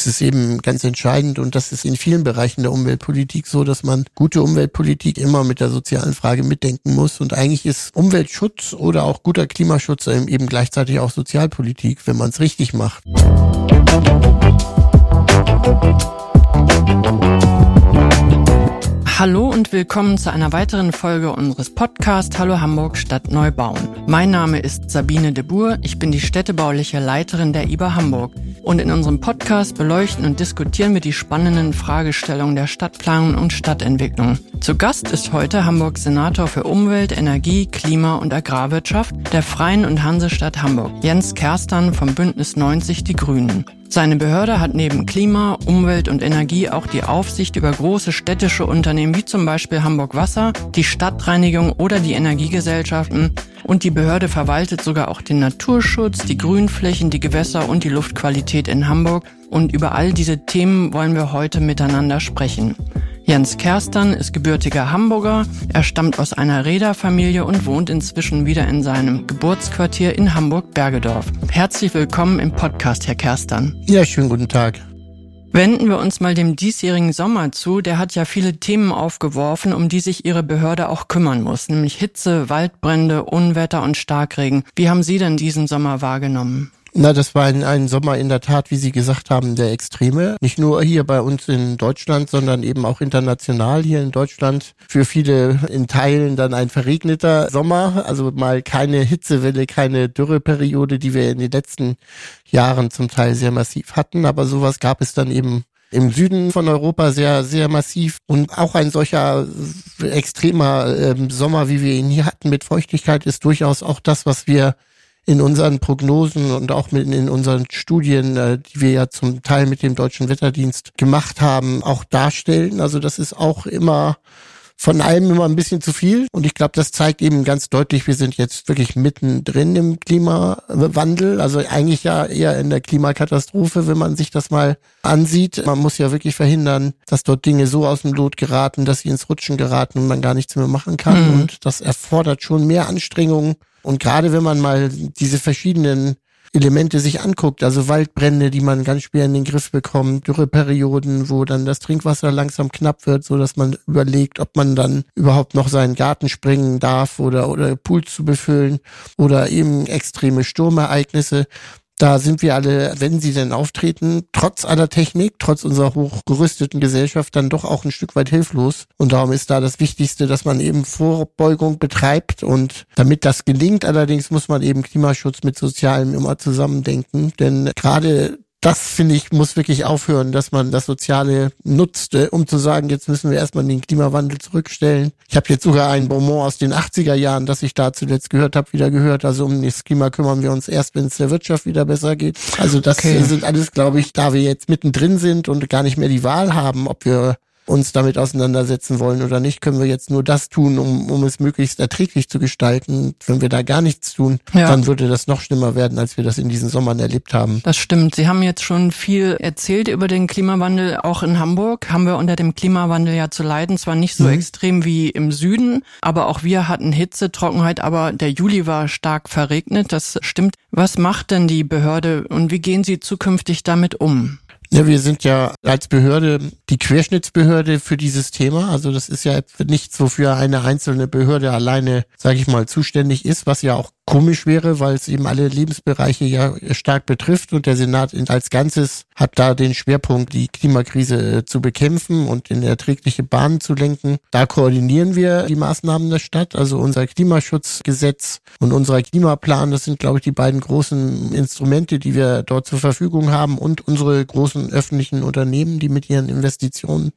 Es ist eben ganz entscheidend und das ist in vielen Bereichen der Umweltpolitik so, dass man gute Umweltpolitik immer mit der sozialen Frage mitdenken muss. Und eigentlich ist Umweltschutz oder auch guter Klimaschutz eben gleichzeitig auch Sozialpolitik, wenn man es richtig macht. Hallo und willkommen zu einer weiteren Folge unseres Podcasts Hallo Hamburg Stadt Neubauen. Mein Name ist Sabine de Boer, ich bin die städtebauliche Leiterin der IBA Hamburg. Und in unserem Podcast beleuchten und diskutieren wir die spannenden Fragestellungen der Stadtplanung und Stadtentwicklung. Zu Gast ist heute Hamburgs Senator für Umwelt, Energie, Klima und Agrarwirtschaft der Freien und Hansestadt Hamburg, Jens Kerstern vom Bündnis 90 Die Grünen. Seine Behörde hat neben Klima, Umwelt und Energie auch die Aufsicht über große städtische Unternehmen wie zum Beispiel Hamburg Wasser, die Stadtreinigung oder die Energiegesellschaften und die Behörde verwaltet sogar auch den Naturschutz, die Grünflächen, die Gewässer und die Luftqualität in Hamburg und über all diese Themen wollen wir heute miteinander sprechen. Jens Kerstern ist gebürtiger Hamburger. Er stammt aus einer Räderfamilie und wohnt inzwischen wieder in seinem Geburtsquartier in Hamburg-Bergedorf. Herzlich willkommen im Podcast, Herr Kerstern. Ja, schönen guten Tag. Wenden wir uns mal dem diesjährigen Sommer zu. Der hat ja viele Themen aufgeworfen, um die sich Ihre Behörde auch kümmern muss, nämlich Hitze, Waldbrände, Unwetter und Starkregen. Wie haben Sie denn diesen Sommer wahrgenommen? Na, das war ein, ein Sommer in der Tat, wie Sie gesagt haben, der Extreme. Nicht nur hier bei uns in Deutschland, sondern eben auch international hier in Deutschland. Für viele in Teilen dann ein verregneter Sommer. Also mal keine Hitzewelle, keine Dürreperiode, die wir in den letzten Jahren zum Teil sehr massiv hatten. Aber sowas gab es dann eben im Süden von Europa sehr, sehr massiv und auch ein solcher extremer äh, Sommer, wie wir ihn hier hatten mit Feuchtigkeit, ist durchaus auch das, was wir in unseren Prognosen und auch mit in unseren Studien, äh, die wir ja zum Teil mit dem Deutschen Wetterdienst gemacht haben, auch darstellen. Also das ist auch immer von allem immer ein bisschen zu viel. Und ich glaube, das zeigt eben ganz deutlich, wir sind jetzt wirklich mittendrin im Klimawandel. Also eigentlich ja eher in der Klimakatastrophe, wenn man sich das mal ansieht. Man muss ja wirklich verhindern, dass dort Dinge so aus dem Lot geraten, dass sie ins Rutschen geraten und man gar nichts mehr machen kann. Mhm. Und das erfordert schon mehr Anstrengungen und gerade wenn man mal diese verschiedenen Elemente sich anguckt, also Waldbrände, die man ganz schwer in den Griff bekommt, Dürreperioden, wo dann das Trinkwasser langsam knapp wird, so dass man überlegt, ob man dann überhaupt noch seinen Garten springen darf oder oder Pool zu befüllen oder eben extreme Sturmereignisse. Da sind wir alle, wenn sie denn auftreten, trotz aller Technik, trotz unserer hochgerüsteten Gesellschaft dann doch auch ein Stück weit hilflos. Und darum ist da das Wichtigste, dass man eben Vorbeugung betreibt. Und damit das gelingt, allerdings muss man eben Klimaschutz mit Sozialem immer zusammendenken. Denn gerade das finde ich, muss wirklich aufhören, dass man das Soziale nutzt, äh, um zu sagen, jetzt müssen wir erstmal den Klimawandel zurückstellen. Ich habe jetzt sogar ein Bonbon aus den 80er Jahren, das ich da zuletzt gehört habe, wieder gehört. Also um das Klima kümmern wir uns erst, wenn es der Wirtschaft wieder besser geht. Also das okay. sind alles, glaube ich, da wir jetzt mittendrin sind und gar nicht mehr die Wahl haben, ob wir uns damit auseinandersetzen wollen oder nicht, können wir jetzt nur das tun, um, um es möglichst erträglich zu gestalten. Wenn wir da gar nichts tun, ja. dann würde das noch schlimmer werden, als wir das in diesen Sommern erlebt haben. Das stimmt. Sie haben jetzt schon viel erzählt über den Klimawandel. Auch in Hamburg haben wir unter dem Klimawandel ja zu leiden. Zwar nicht so mhm. extrem wie im Süden, aber auch wir hatten Hitze, Trockenheit, aber der Juli war stark verregnet. Das stimmt. Was macht denn die Behörde und wie gehen Sie zukünftig damit um? Ja, wir sind ja als Behörde die Querschnittsbehörde für dieses Thema. Also das ist ja nichts, wofür eine einzelne Behörde alleine, sage ich mal, zuständig ist, was ja auch komisch wäre, weil es eben alle Lebensbereiche ja stark betrifft und der Senat als Ganzes hat da den Schwerpunkt, die Klimakrise äh, zu bekämpfen und in erträgliche Bahnen zu lenken. Da koordinieren wir die Maßnahmen der Stadt, also unser Klimaschutzgesetz und unser Klimaplan, das sind, glaube ich, die beiden großen Instrumente, die wir dort zur Verfügung haben und unsere großen öffentlichen Unternehmen, die mit ihren Investitionen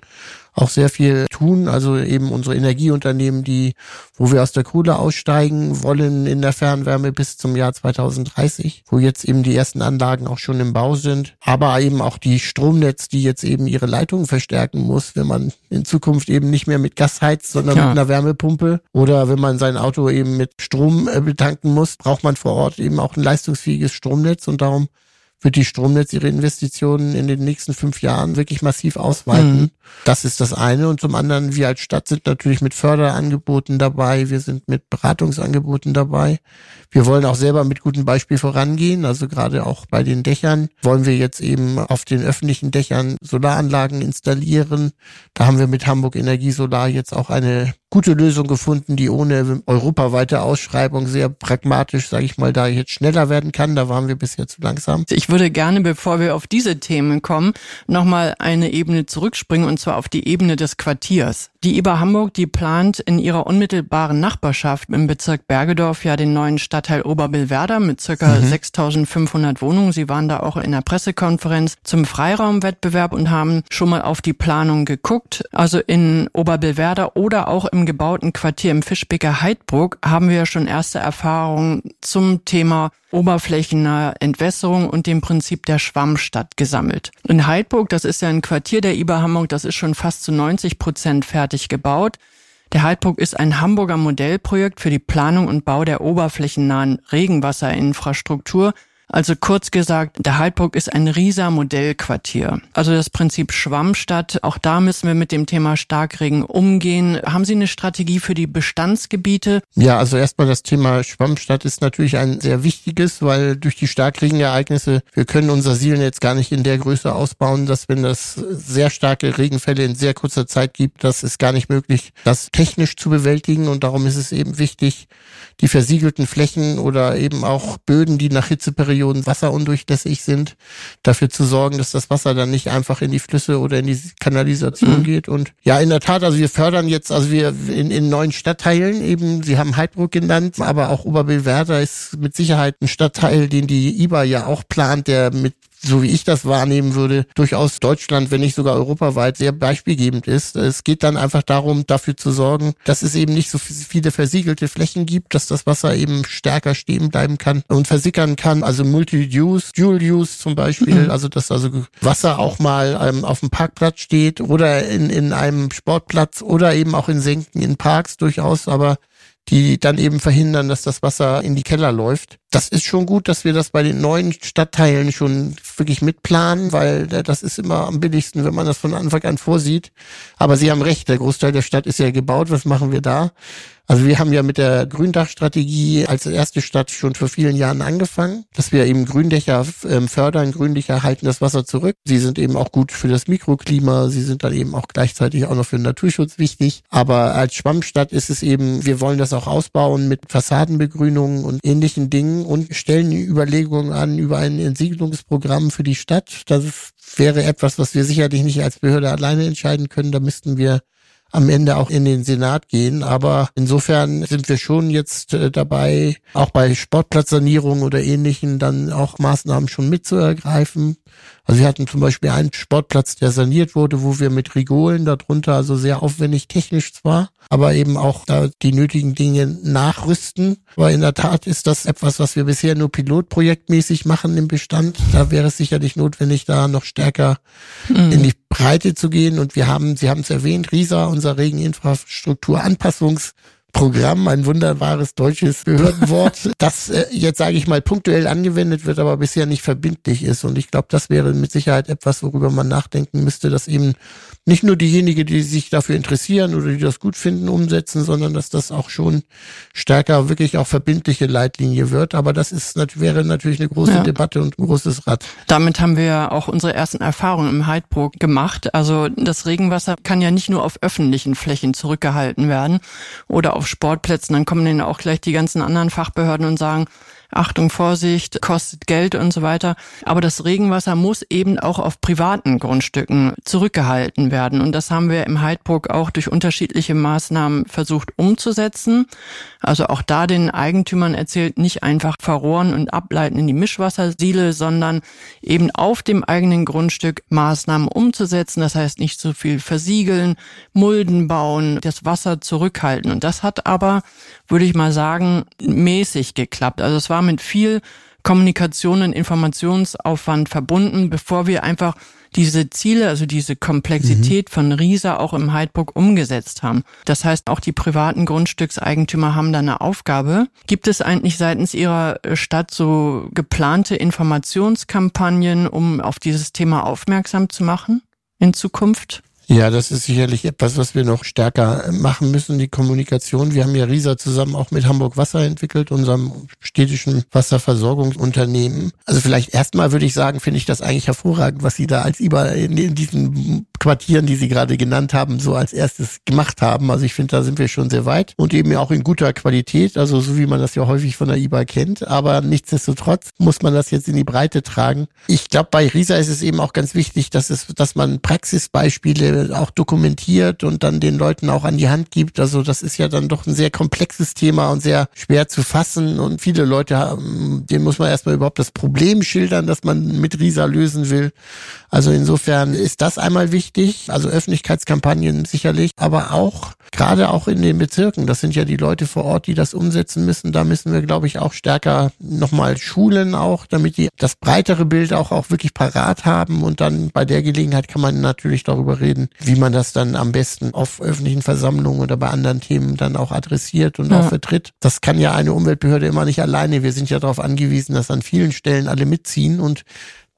auch sehr viel tun. Also eben unsere Energieunternehmen, die, wo wir aus der Kohle aussteigen wollen in der Fernwärme bis zum Jahr 2030, wo jetzt eben die ersten Anlagen auch schon im Bau sind. Aber eben auch die Stromnetz, die jetzt eben ihre Leitungen verstärken muss, wenn man in Zukunft eben nicht mehr mit Gas heizt, sondern ja. mit einer Wärmepumpe. Oder wenn man sein Auto eben mit Strom äh, betanken muss, braucht man vor Ort eben auch ein leistungsfähiges Stromnetz und darum wird die Stromnetz ihre Investitionen in den nächsten fünf Jahren wirklich massiv ausweiten. Mhm. Das ist das eine. Und zum anderen, wir als Stadt sind natürlich mit Förderangeboten dabei. Wir sind mit Beratungsangeboten dabei. Wir wollen auch selber mit gutem Beispiel vorangehen. Also gerade auch bei den Dächern wollen wir jetzt eben auf den öffentlichen Dächern Solaranlagen installieren. Da haben wir mit Hamburg Energie Solar jetzt auch eine gute Lösung gefunden, die ohne europaweite Ausschreibung sehr pragmatisch, sage ich mal, da jetzt schneller werden kann. Da waren wir bisher zu langsam. Ich würde gerne, bevor wir auf diese Themen kommen, nochmal eine Ebene zurückspringen und zwar auf die Ebene des Quartiers. Die IBA Hamburg, die plant in ihrer unmittelbaren Nachbarschaft im Bezirk Bergedorf ja den neuen Stadtteil Oberbillwerder mit circa mhm. 6500 Wohnungen. Sie waren da auch in der Pressekonferenz zum Freiraumwettbewerb und haben schon mal auf die Planung geguckt. Also in Oberbillwerder oder auch im gebauten Quartier im Fischbecker Heidbruck haben wir schon erste Erfahrungen zum Thema oberflächennahe Entwässerung und dem Prinzip der Schwammstadt gesammelt. In Heidburg, das ist ja ein Quartier der IBA Hamburg, das ist schon fast zu 90 Prozent fertig gebaut. Der Heidburg ist ein Hamburger Modellprojekt für die Planung und Bau der oberflächennahen Regenwasserinfrastruktur also kurz gesagt, der Heidburg ist ein rieser Modellquartier. Also das Prinzip Schwammstadt, auch da müssen wir mit dem Thema Starkregen umgehen. Haben Sie eine Strategie für die Bestandsgebiete? Ja, also erstmal das Thema Schwammstadt ist natürlich ein sehr wichtiges, weil durch die Starkregenereignisse, wir können unser Sielnetz gar nicht in der Größe ausbauen, dass wenn das sehr starke Regenfälle in sehr kurzer Zeit gibt, das ist gar nicht möglich, das technisch zu bewältigen und darum ist es eben wichtig, die versiegelten Flächen oder eben auch Böden, die nach Hitzeperioden wasserundurchlässig sind, dafür zu sorgen, dass das Wasser dann nicht einfach in die Flüsse oder in die Kanalisation mhm. geht. Und ja, in der Tat, also wir fördern jetzt, also wir in, in neuen Stadtteilen eben, Sie haben Heidbruck genannt, aber auch Oberbillwerder ist mit Sicherheit ein Stadtteil, den die IBA ja auch plant, der mit so wie ich das wahrnehmen würde, durchaus Deutschland, wenn nicht sogar europaweit, sehr beispielgebend ist. Es geht dann einfach darum, dafür zu sorgen, dass es eben nicht so viele versiegelte Flächen gibt, dass das Wasser eben stärker stehen bleiben kann und versickern kann. Also Multi-Use, Dual-Use zum Beispiel, mhm. also dass also Wasser auch mal ähm, auf dem Parkplatz steht oder in, in einem Sportplatz oder eben auch in Senken in Parks durchaus, aber die dann eben verhindern, dass das Wasser in die Keller läuft. Das ist schon gut, dass wir das bei den neuen Stadtteilen schon wirklich mitplanen, weil das ist immer am billigsten, wenn man das von Anfang an vorsieht. Aber Sie haben recht, der Großteil der Stadt ist ja gebaut. Was machen wir da? Also wir haben ja mit der Gründachstrategie als erste Stadt schon vor vielen Jahren angefangen, dass wir eben Gründächer ähm, fördern. Gründächer halten das Wasser zurück. Sie sind eben auch gut für das Mikroklima. Sie sind dann eben auch gleichzeitig auch noch für den Naturschutz wichtig. Aber als Schwammstadt ist es eben, wir wollen das auch ausbauen mit Fassadenbegrünungen und ähnlichen Dingen und stellen Überlegungen an über ein Entsiedlungsprogramm für die Stadt. Das wäre etwas, was wir sicherlich nicht als Behörde alleine entscheiden können. Da müssten wir am Ende auch in den Senat gehen. Aber insofern sind wir schon jetzt äh, dabei, auch bei Sportplatzsanierung oder ähnlichen dann auch Maßnahmen schon mitzuergreifen. Also wir hatten zum Beispiel einen Sportplatz, der saniert wurde, wo wir mit Rigolen darunter, also sehr aufwendig technisch zwar, aber eben auch da die nötigen Dinge nachrüsten. Aber in der Tat ist das etwas, was wir bisher nur pilotprojektmäßig machen im Bestand. Da wäre es sicherlich notwendig, da noch stärker mhm. in die Breite zu gehen. Und wir haben, Sie haben es erwähnt, RISA, unser Regeninfrastrukturanpassungs Programm, ein wunderbares deutsches Behördenwort, das äh, jetzt sage ich mal punktuell angewendet wird, aber bisher nicht verbindlich ist. Und ich glaube, das wäre mit Sicherheit etwas, worüber man nachdenken müsste, dass eben nicht nur diejenigen, die sich dafür interessieren oder die das gut finden, umsetzen, sondern dass das auch schon stärker wirklich auch verbindliche Leitlinie wird. Aber das ist wäre natürlich eine große ja. Debatte und ein großes Rad. Damit haben wir auch unsere ersten Erfahrungen im Heidbruck gemacht. Also das Regenwasser kann ja nicht nur auf öffentlichen Flächen zurückgehalten werden oder auf auf Sportplätzen, dann kommen dann auch gleich die ganzen anderen Fachbehörden und sagen, Achtung, Vorsicht, kostet Geld und so weiter. Aber das Regenwasser muss eben auch auf privaten Grundstücken zurückgehalten werden. Und das haben wir im Heidburg auch durch unterschiedliche Maßnahmen versucht umzusetzen. Also auch da den Eigentümern erzählt, nicht einfach verrohren und ableiten in die Mischwassersiele, sondern eben auf dem eigenen Grundstück Maßnahmen umzusetzen. Das heißt nicht so viel versiegeln, Mulden bauen, das Wasser zurückhalten. Und das hat aber, würde ich mal sagen, mäßig geklappt. Also es war mit viel Kommunikation und Informationsaufwand verbunden, bevor wir einfach diese Ziele, also diese Komplexität mhm. von Riesa auch im Heidburg umgesetzt haben. Das heißt, auch die privaten Grundstückseigentümer haben da eine Aufgabe. Gibt es eigentlich seitens Ihrer Stadt so geplante Informationskampagnen, um auf dieses Thema aufmerksam zu machen in Zukunft? Ja, das ist sicherlich etwas, was wir noch stärker machen müssen, die Kommunikation. Wir haben ja Risa zusammen auch mit Hamburg Wasser entwickelt, unserem städtischen Wasserversorgungsunternehmen. Also vielleicht erstmal würde ich sagen, finde ich das eigentlich hervorragend, was Sie da als IBA in diesen Quartieren, die Sie gerade genannt haben, so als erstes gemacht haben. Also ich finde, da sind wir schon sehr weit und eben auch in guter Qualität, also so wie man das ja häufig von der IBA kennt. Aber nichtsdestotrotz muss man das jetzt in die Breite tragen. Ich glaube, bei Risa ist es eben auch ganz wichtig, dass es, dass man Praxisbeispiele auch dokumentiert und dann den Leuten auch an die Hand gibt. Also das ist ja dann doch ein sehr komplexes Thema und sehr schwer zu fassen und viele Leute haben, denen muss man erstmal überhaupt das Problem schildern, das man mit Risa lösen will. Also insofern ist das einmal wichtig, also Öffentlichkeitskampagnen sicherlich, aber auch gerade auch in den Bezirken, das sind ja die Leute vor Ort, die das umsetzen müssen, da müssen wir glaube ich auch stärker nochmal schulen auch, damit die das breitere Bild auch auch wirklich parat haben und dann bei der Gelegenheit kann man natürlich darüber reden, wie man das dann am besten auf öffentlichen Versammlungen oder bei anderen Themen dann auch adressiert und ja. auch vertritt. Das kann ja eine Umweltbehörde immer nicht alleine. Wir sind ja darauf angewiesen, dass an vielen Stellen alle mitziehen und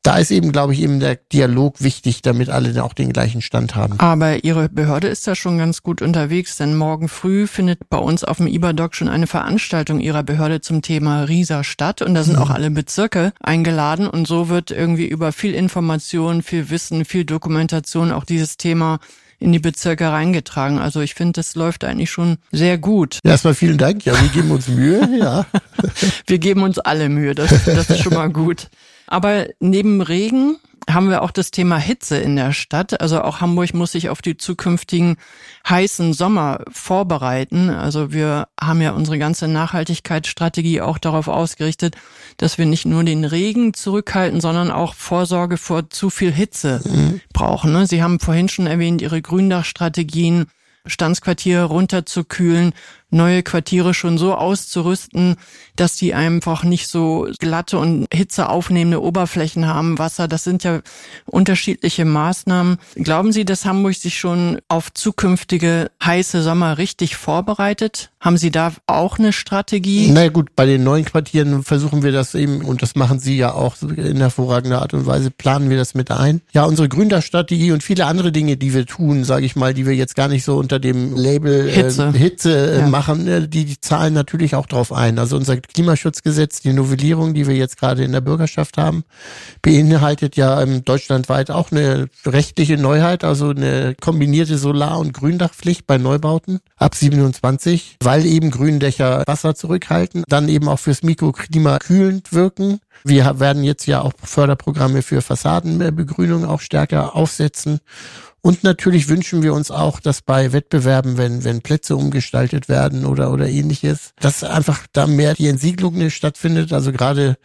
da ist eben, glaube ich, eben der Dialog wichtig, damit alle auch den gleichen Stand haben. Aber Ihre Behörde ist da schon ganz gut unterwegs, denn morgen früh findet bei uns auf dem IBADOC schon eine Veranstaltung Ihrer Behörde zum Thema Riesa statt und da sind mhm. auch alle Bezirke eingeladen und so wird irgendwie über viel Information, viel Wissen, viel Dokumentation auch dieses Thema in die Bezirke reingetragen. Also ich finde, das läuft eigentlich schon sehr gut. Ja, erstmal vielen Dank. Ja, wir geben uns Mühe. Ja. wir geben uns alle Mühe. Das, das ist schon mal gut. Aber neben Regen haben wir auch das Thema Hitze in der Stadt. Also auch Hamburg muss sich auf die zukünftigen heißen Sommer vorbereiten. Also wir haben ja unsere ganze Nachhaltigkeitsstrategie auch darauf ausgerichtet, dass wir nicht nur den Regen zurückhalten, sondern auch Vorsorge vor zu viel Hitze mhm. brauchen. Ne? Sie haben vorhin schon erwähnt, Ihre Gründachstrategien, Standsquartiere runterzukühlen neue Quartiere schon so auszurüsten, dass die einfach nicht so glatte und hitzeaufnehmende Oberflächen haben, Wasser. Das sind ja unterschiedliche Maßnahmen. Glauben Sie, dass Hamburg sich schon auf zukünftige heiße Sommer richtig vorbereitet? Haben Sie da auch eine Strategie? Na gut, bei den neuen Quartieren versuchen wir das eben, und das machen Sie ja auch in hervorragender Art und Weise, planen wir das mit ein. Ja, unsere Gründachstrategie und viele andere Dinge, die wir tun, sage ich mal, die wir jetzt gar nicht so unter dem Label Hitze, äh, Hitze äh, ja. machen, machen, äh, die, die zahlen natürlich auch drauf ein. Also unser Klimaschutzgesetz, die Novellierung, die wir jetzt gerade in der Bürgerschaft haben, beinhaltet ja ähm, deutschlandweit auch eine rechtliche Neuheit, also eine kombinierte Solar- und Gründachpflicht bei Neubauten ab 27, weil eben Gründächer Wasser zurückhalten, dann eben auch fürs Mikroklima kühlend wirken. Wir werden jetzt ja auch Förderprogramme für Fassadenbegrünung auch stärker aufsetzen und natürlich wünschen wir uns auch, dass bei Wettbewerben, wenn, wenn Plätze umgestaltet werden oder, oder ähnliches, dass einfach da mehr die Entsiegelung stattfindet. Also gerade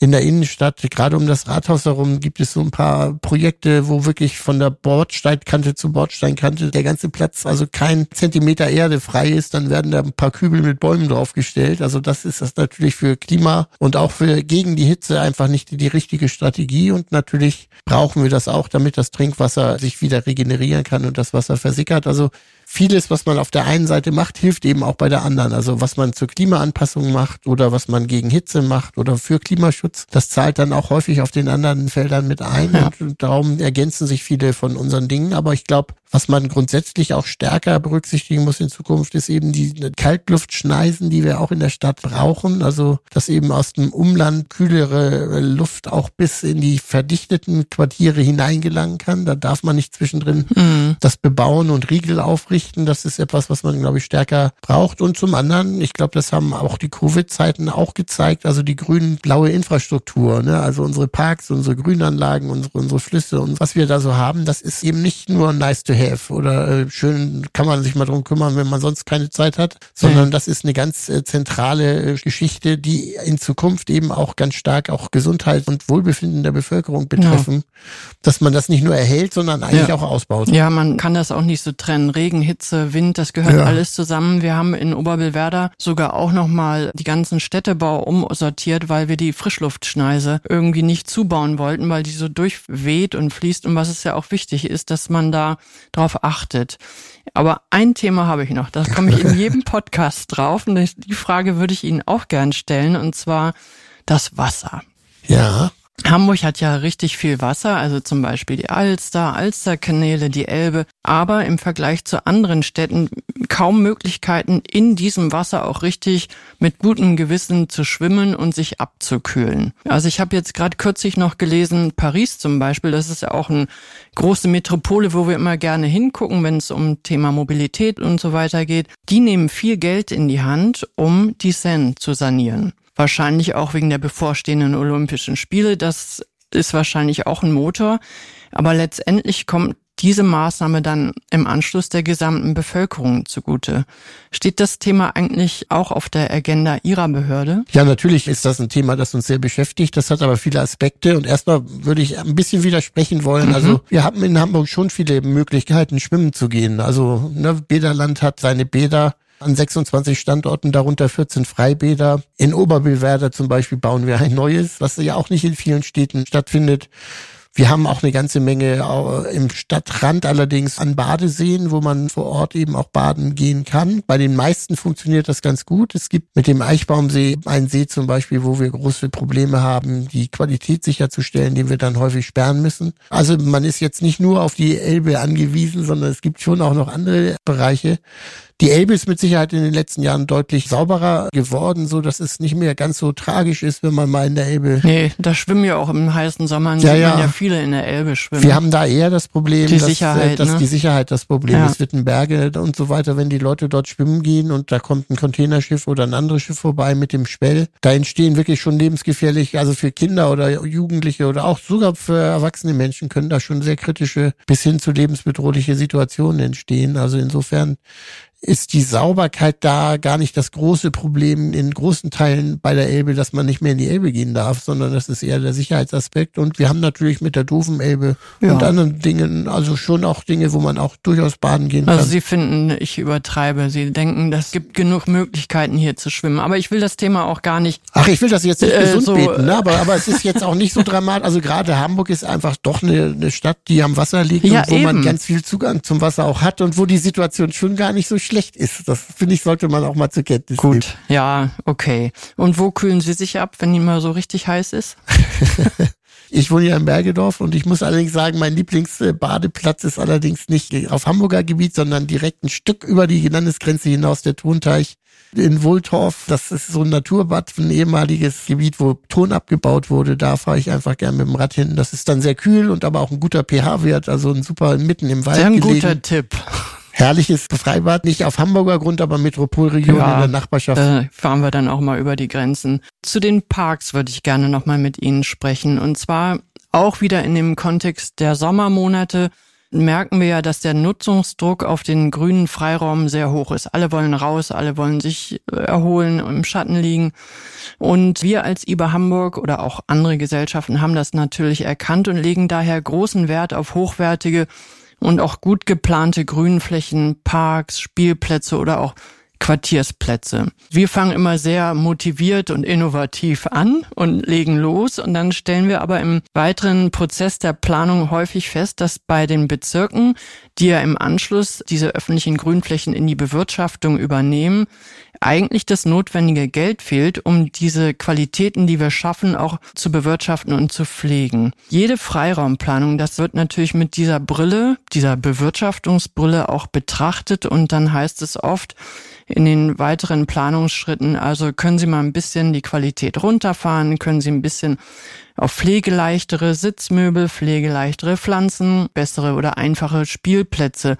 in der Innenstadt, gerade um das Rathaus herum, gibt es so ein paar Projekte, wo wirklich von der Bordsteinkante zu Bordsteinkante der ganze Platz, also kein Zentimeter Erde frei ist, dann werden da ein paar Kübel mit Bäumen draufgestellt. Also das ist das natürlich für Klima und auch für gegen die Hitze einfach nicht die, die richtige Strategie. Und natürlich brauchen wir das auch, damit das Trinkwasser sich wieder regenerieren kann und das Wasser versickert. Also vieles, was man auf der einen Seite macht, hilft eben auch bei der anderen. Also was man zur Klimaanpassung macht oder was man gegen Hitze macht oder für Klimaschutz, das zahlt dann auch häufig auf den anderen Feldern mit ein. Ja. Und darum ergänzen sich viele von unseren Dingen. Aber ich glaube, was man grundsätzlich auch stärker berücksichtigen muss in Zukunft, ist eben die Kaltluftschneisen, die wir auch in der Stadt brauchen. Also, dass eben aus dem Umland kühlere Luft auch bis in die verdichteten Quartiere hineingelangen kann. Da darf man nicht zwischendrin mhm. das bebauen und Riegel aufrichten. Das ist etwas, was man, glaube ich, stärker braucht. Und zum anderen, ich glaube, das haben auch die Covid-Zeiten auch gezeigt, also die grün-blaue Infrastruktur, ne? also unsere Parks, unsere Grünanlagen, unsere, unsere Flüsse und was wir da so haben, das ist eben nicht nur nice to have oder äh, schön kann man sich mal drum kümmern, wenn man sonst keine Zeit hat, sondern mhm. das ist eine ganz äh, zentrale äh, Geschichte, die in Zukunft eben auch ganz stark auch Gesundheit und Wohlbefinden der Bevölkerung betreffen, ja. dass man das nicht nur erhält, sondern eigentlich ja. auch ausbaut. Ja, man kann das auch nicht so trennen. Regen, Hitze, Wind, das gehört ja. alles zusammen. Wir haben in Oberbillwerder sogar auch nochmal die ganzen Städtebau umsortiert, weil wir die Frischluftschneise irgendwie nicht zubauen wollten, weil die so durchweht und fließt und was es ja auch wichtig ist, dass man da drauf achtet. Aber ein Thema habe ich noch, da komme ich in jedem Podcast drauf und die Frage würde ich Ihnen auch gern stellen und zwar das Wasser. Ja. Hamburg hat ja richtig viel Wasser, also zum Beispiel die Alster, Alsterkanäle, die Elbe, aber im Vergleich zu anderen Städten kaum Möglichkeiten, in diesem Wasser auch richtig mit gutem Gewissen zu schwimmen und sich abzukühlen. Also ich habe jetzt gerade kürzlich noch gelesen, Paris zum Beispiel, das ist ja auch eine große Metropole, wo wir immer gerne hingucken, wenn es um Thema Mobilität und so weiter geht. Die nehmen viel Geld in die Hand, um die Seine zu sanieren. Wahrscheinlich auch wegen der bevorstehenden Olympischen Spiele. Das ist wahrscheinlich auch ein Motor. Aber letztendlich kommt diese Maßnahme dann im Anschluss der gesamten Bevölkerung zugute. Steht das Thema eigentlich auch auf der Agenda Ihrer Behörde? Ja, natürlich ist das ein Thema, das uns sehr beschäftigt. Das hat aber viele Aspekte. Und erstmal würde ich ein bisschen widersprechen wollen. Mhm. Also wir haben in Hamburg schon viele Möglichkeiten, schwimmen zu gehen. Also ne, Bäderland hat seine Bäder an 26 Standorten, darunter 14 Freibäder. In Oberbillwerder zum Beispiel bauen wir ein neues, was ja auch nicht in vielen Städten stattfindet. Wir haben auch eine ganze Menge im Stadtrand allerdings an Badeseen, wo man vor Ort eben auch baden gehen kann. Bei den meisten funktioniert das ganz gut. Es gibt mit dem Eichbaumsee einen See zum Beispiel, wo wir große Probleme haben, die Qualität sicherzustellen, den wir dann häufig sperren müssen. Also man ist jetzt nicht nur auf die Elbe angewiesen, sondern es gibt schon auch noch andere Bereiche. Die Elbe ist mit Sicherheit in den letzten Jahren deutlich sauberer geworden, so dass es nicht mehr ganz so tragisch ist, wenn man mal in der Elbe. Nee, da schwimmen ja auch im heißen Sommer ja, ja. ja viele in der Elbe schwimmen. Wir haben da eher das Problem, die dass, Sicherheit, äh, dass ne? die Sicherheit das Problem ja. ist. Wittenberge und so weiter, wenn die Leute dort schwimmen gehen und da kommt ein Containerschiff oder ein anderes Schiff vorbei mit dem Spell, da entstehen wirklich schon lebensgefährlich, also für Kinder oder Jugendliche oder auch sogar für erwachsene Menschen können da schon sehr kritische bis hin zu lebensbedrohliche Situationen entstehen. Also insofern ist die Sauberkeit da gar nicht das große Problem in großen Teilen bei der Elbe, dass man nicht mehr in die Elbe gehen darf, sondern das ist eher der Sicherheitsaspekt. Und wir haben natürlich mit der doofen Elbe ja. und anderen Dingen, also schon auch Dinge, wo man auch durchaus baden gehen also kann. Also Sie finden, ich übertreibe. Sie denken, das gibt genug Möglichkeiten hier zu schwimmen. Aber ich will das Thema auch gar nicht. Ach, ich will das jetzt nicht äh, gesund so, beten, ne? aber, aber es ist jetzt auch nicht so dramatisch. Also gerade Hamburg ist einfach doch eine, eine Stadt, die am Wasser liegt ja, und wo eben. man ganz viel Zugang zum Wasser auch hat und wo die Situation schon gar nicht so schlecht ist. Das finde ich, sollte man auch mal zur Kenntnis Gut, nehmen. Gut, ja, okay. Und wo kühlen Sie sich ab, wenn immer so richtig heiß ist? Ich wohne ja in Bergedorf und ich muss allerdings sagen, mein Lieblingsbadeplatz ist allerdings nicht auf Hamburger Gebiet, sondern direkt ein Stück über die Landesgrenze hinaus, der Tonteich in Wohltorf. Das ist so ein Naturbad, ein ehemaliges Gebiet, wo Ton abgebaut wurde. Da fahre ich einfach gern mit dem Rad hin. Das ist dann sehr kühl und aber auch ein guter pH-Wert, also ein super mitten im Wald Sehr ein gelegen. guter Tipp herrliches Freibad, nicht auf Hamburger Grund, aber Metropolregion ja, in der Nachbarschaft. Da fahren wir dann auch mal über die Grenzen. Zu den Parks würde ich gerne nochmal mit Ihnen sprechen. Und zwar auch wieder in dem Kontext der Sommermonate merken wir ja, dass der Nutzungsdruck auf den grünen Freiraum sehr hoch ist. Alle wollen raus, alle wollen sich erholen, im Schatten liegen. Und wir als IBA Hamburg oder auch andere Gesellschaften haben das natürlich erkannt und legen daher großen Wert auf hochwertige und auch gut geplante Grünflächen, Parks, Spielplätze oder auch Quartiersplätze. Wir fangen immer sehr motiviert und innovativ an und legen los und dann stellen wir aber im weiteren Prozess der Planung häufig fest, dass bei den Bezirken, die ja im Anschluss diese öffentlichen Grünflächen in die Bewirtschaftung übernehmen, eigentlich das notwendige Geld fehlt, um diese Qualitäten, die wir schaffen, auch zu bewirtschaften und zu pflegen. Jede Freiraumplanung, das wird natürlich mit dieser Brille, dieser Bewirtschaftungsbrille auch betrachtet und dann heißt es oft, in den weiteren Planungsschritten, also können Sie mal ein bisschen die Qualität runterfahren, können Sie ein bisschen auf pflegeleichtere Sitzmöbel, pflegeleichtere Pflanzen, bessere oder einfache Spielplätze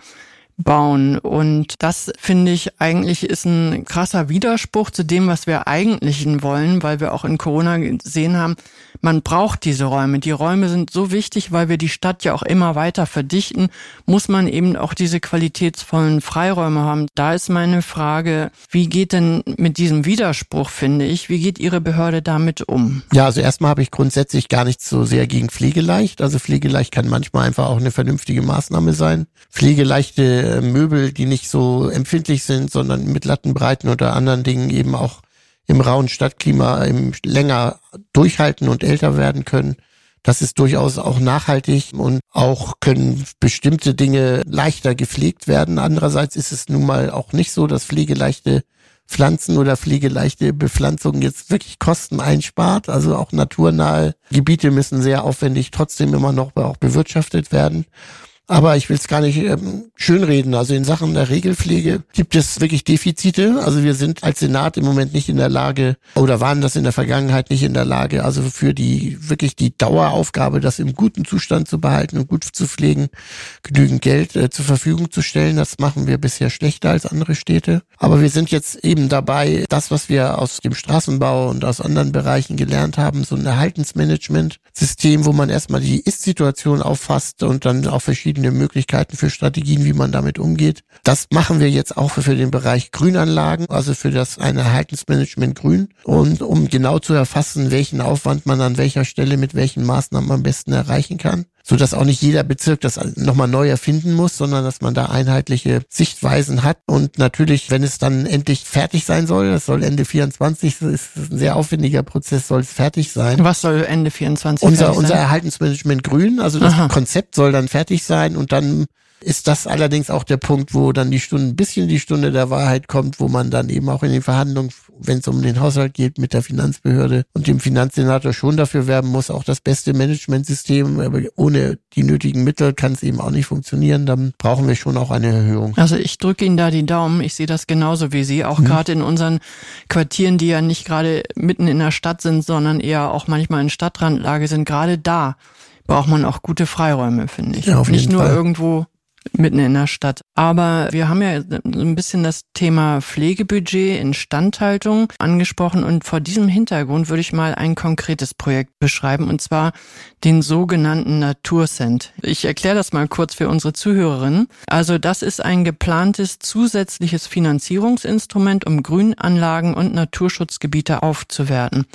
bauen. Und das finde ich eigentlich ist ein krasser Widerspruch zu dem, was wir eigentlich wollen, weil wir auch in Corona gesehen haben, man braucht diese Räume. Die Räume sind so wichtig, weil wir die Stadt ja auch immer weiter verdichten, muss man eben auch diese qualitätsvollen Freiräume haben. Da ist meine Frage, wie geht denn mit diesem Widerspruch, finde ich, wie geht Ihre Behörde damit um? Ja, also erstmal habe ich grundsätzlich gar nichts so sehr gegen Pflegeleicht. Also Pflegeleicht kann manchmal einfach auch eine vernünftige Maßnahme sein. Pflegeleichte äh, Möbel, die nicht so empfindlich sind, sondern mit Lattenbreiten oder anderen Dingen eben auch im rauen Stadtklima im länger durchhalten und älter werden können. Das ist durchaus auch nachhaltig und auch können bestimmte Dinge leichter gepflegt werden. Andererseits ist es nun mal auch nicht so, dass pflegeleichte Pflanzen oder pflegeleichte Bepflanzungen jetzt wirklich Kosten einspart. Also auch naturnahe Gebiete müssen sehr aufwendig trotzdem immer noch auch bewirtschaftet werden. Aber ich will es gar nicht ähm, schönreden. Also in Sachen der Regelpflege gibt es wirklich Defizite. Also wir sind als Senat im Moment nicht in der Lage oder waren das in der Vergangenheit nicht in der Lage, also für die wirklich die Daueraufgabe, das im guten Zustand zu behalten und gut zu pflegen, genügend Geld äh, zur Verfügung zu stellen. Das machen wir bisher schlechter als andere Städte. Aber wir sind jetzt eben dabei, das, was wir aus dem Straßenbau und aus anderen Bereichen gelernt haben, so ein Erhaltensmanagement-System, wo man erstmal die Ist-Situation auffasst und dann auch verschiedene verschiedene Möglichkeiten für Strategien, wie man damit umgeht. Das machen wir jetzt auch für den Bereich Grünanlagen, also für das eine Erhaltensmanagement Grün. Und um genau zu erfassen, welchen Aufwand man an welcher Stelle mit welchen Maßnahmen am besten erreichen kann so dass auch nicht jeder Bezirk das nochmal neu erfinden muss, sondern dass man da einheitliche Sichtweisen hat. Und natürlich, wenn es dann endlich fertig sein soll, das soll Ende 24, das ist ein sehr aufwendiger Prozess, soll es fertig sein. Was soll Ende 24 unser, sein? Unser Erhaltensmanagement Grün, also das Aha. Konzept soll dann fertig sein und dann ist das allerdings auch der Punkt, wo dann die Stunde, ein bisschen die Stunde der Wahrheit kommt, wo man dann eben auch in den Verhandlungen, wenn es um den Haushalt geht, mit der Finanzbehörde und dem Finanzsenator schon dafür werben muss, auch das beste Managementsystem, aber ohne die nötigen Mittel kann es eben auch nicht funktionieren. Dann brauchen wir schon auch eine Erhöhung. Also ich drücke Ihnen da die Daumen. Ich sehe das genauso wie Sie, auch hm. gerade in unseren Quartieren, die ja nicht gerade mitten in der Stadt sind, sondern eher auch manchmal in Stadtrandlage sind. Gerade da braucht man auch gute Freiräume, finde ich. Ja, auf jeden Nicht nur Fall. irgendwo mitten in der Stadt. Aber wir haben ja ein bisschen das Thema Pflegebudget, Instandhaltung angesprochen und vor diesem Hintergrund würde ich mal ein konkretes Projekt beschreiben und zwar den sogenannten Naturcent. Ich erkläre das mal kurz für unsere Zuhörerinnen. Also das ist ein geplantes zusätzliches Finanzierungsinstrument, um Grünanlagen und Naturschutzgebiete aufzuwerten.